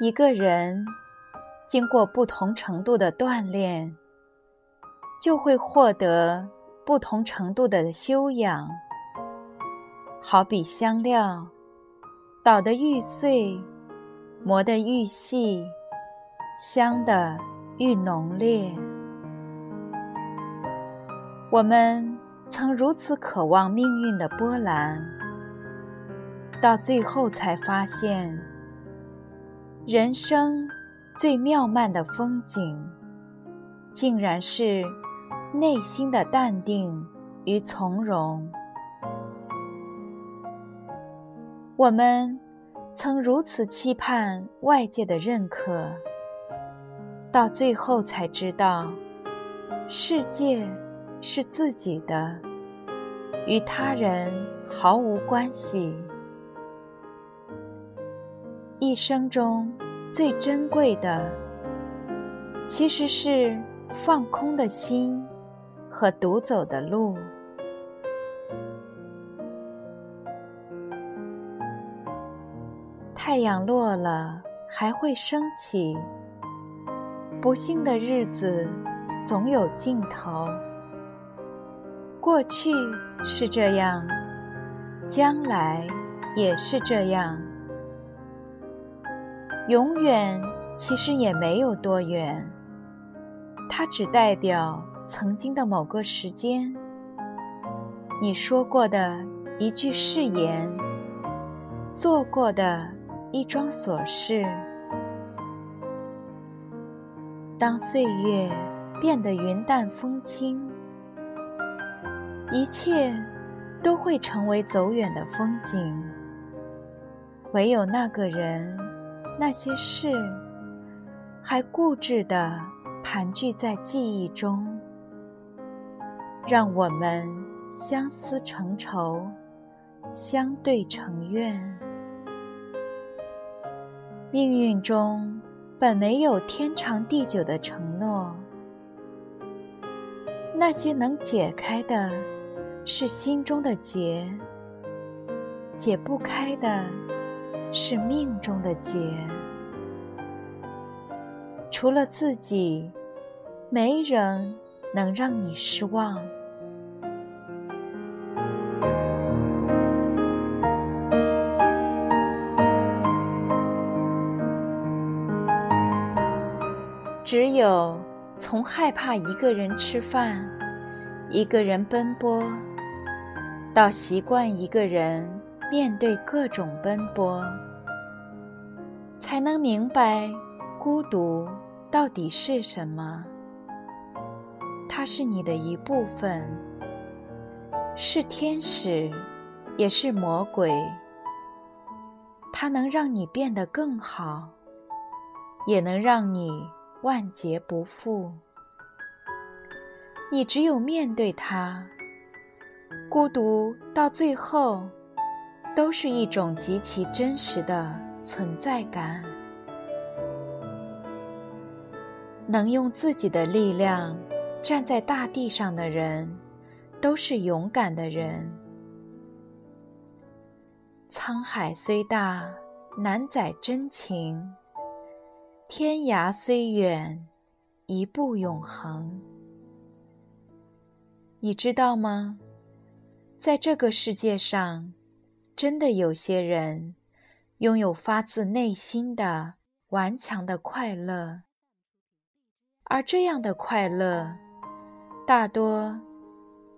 一个人经过不同程度的锻炼，就会获得不同程度的修养。好比香料，捣得愈碎，磨得愈细，香的愈浓烈。我们曾如此渴望命运的波澜，到最后才发现。人生最妙曼的风景，竟然是内心的淡定与从容。我们曾如此期盼外界的认可，到最后才知道，世界是自己的，与他人毫无关系。一生中最珍贵的，其实是放空的心和独走的路。太阳落了还会升起，不幸的日子总有尽头。过去是这样，将来也是这样。永远其实也没有多远，它只代表曾经的某个时间，你说过的一句誓言，做过的一桩琐事。当岁月变得云淡风轻，一切都会成为走远的风景，唯有那个人。那些事，还固执地盘踞在记忆中，让我们相思成愁，相对成怨。命运中本没有天长地久的承诺，那些能解开的，是心中的结；解不开的。是命中的劫，除了自己，没人能让你失望。只有从害怕一个人吃饭、一个人奔波，到习惯一个人。面对各种奔波，才能明白孤独到底是什么。它是你的一部分，是天使，也是魔鬼。它能让你变得更好，也能让你万劫不复。你只有面对它，孤独到最后。都是一种极其真实的存在感。能用自己的力量站在大地上的人，都是勇敢的人。沧海虽大，难载真情；天涯虽远，一步永恒。你知道吗？在这个世界上。真的有些人拥有发自内心的顽强的快乐，而这样的快乐大多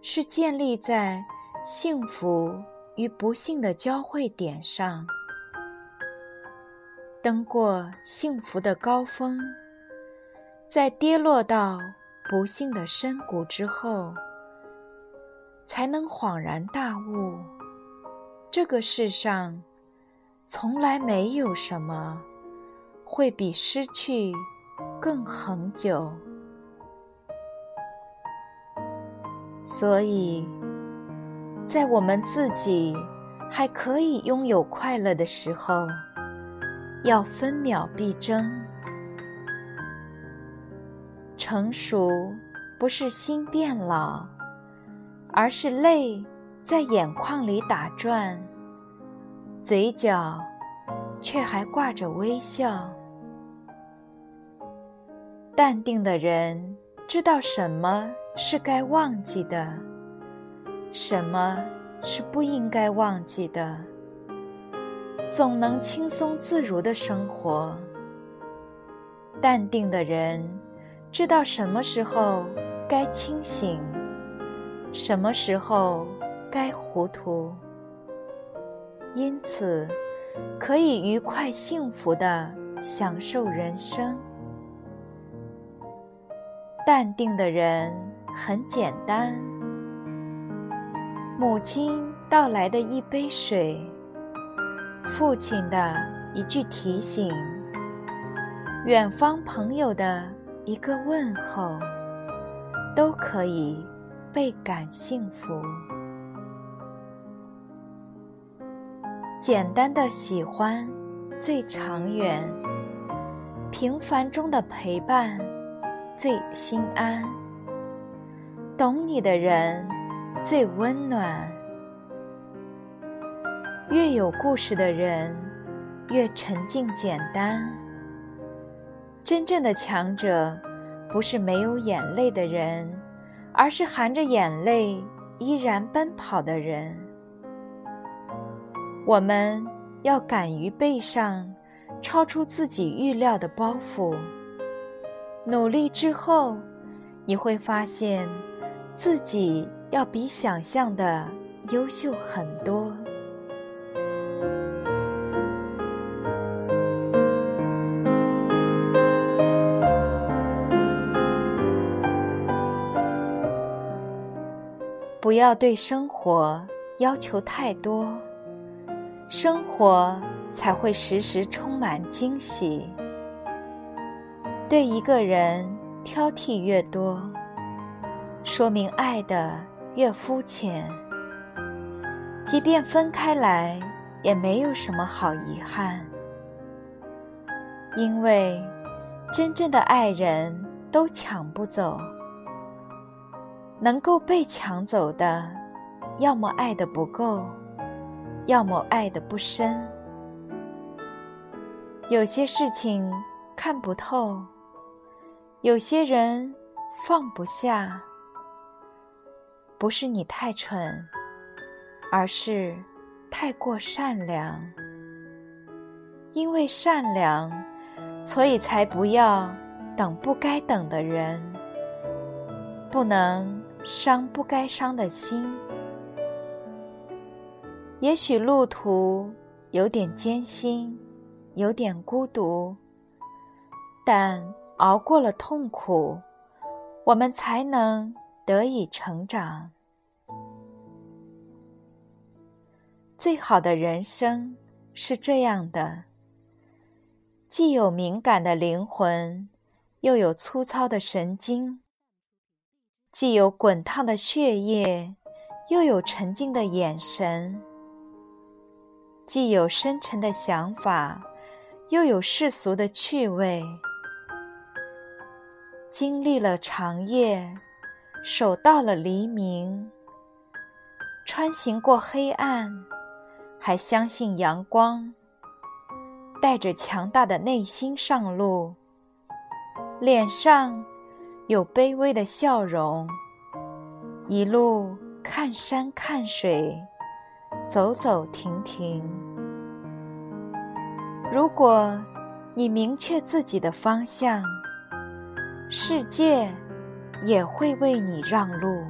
是建立在幸福与不幸的交汇点上。登过幸福的高峰，在跌落到不幸的深谷之后，才能恍然大悟。这个世上从来没有什么会比失去更恒久，所以在我们自己还可以拥有快乐的时候，要分秒必争。成熟不是心变老，而是泪在眼眶里打转，嘴角却还挂着微笑。淡定的人知道什么是该忘记的，什么是不应该忘记的，总能轻松自如的生活。淡定的人。知道什么时候该清醒，什么时候该糊涂，因此可以愉快幸福的享受人生。淡定的人很简单，母亲倒来的一杯水，父亲的一句提醒，远方朋友的。一个问候，都可以倍感幸福。简单的喜欢最长远，平凡中的陪伴最心安。懂你的人最温暖，越有故事的人越沉静简单。真正的强者，不是没有眼泪的人，而是含着眼泪依然奔跑的人。我们要敢于背上超出自己预料的包袱，努力之后，你会发现自己要比想象的优秀很多。不要对生活要求太多，生活才会时时充满惊喜。对一个人挑剔越多，说明爱的越肤浅。即便分开来，也没有什么好遗憾，因为真正的爱人都抢不走。能够被抢走的，要么爱的不够，要么爱的不深。有些事情看不透，有些人放不下。不是你太蠢，而是太过善良。因为善良，所以才不要等不该等的人，不能。伤不该伤的心，也许路途有点艰辛，有点孤独，但熬过了痛苦，我们才能得以成长。最好的人生是这样的：既有敏感的灵魂，又有粗糙的神经。既有滚烫的血液，又有沉静的眼神；既有深沉的想法，又有世俗的趣味。经历了长夜，守到了黎明，穿行过黑暗，还相信阳光。带着强大的内心上路，脸上。有卑微的笑容，一路看山看水，走走停停。如果你明确自己的方向，世界也会为你让路。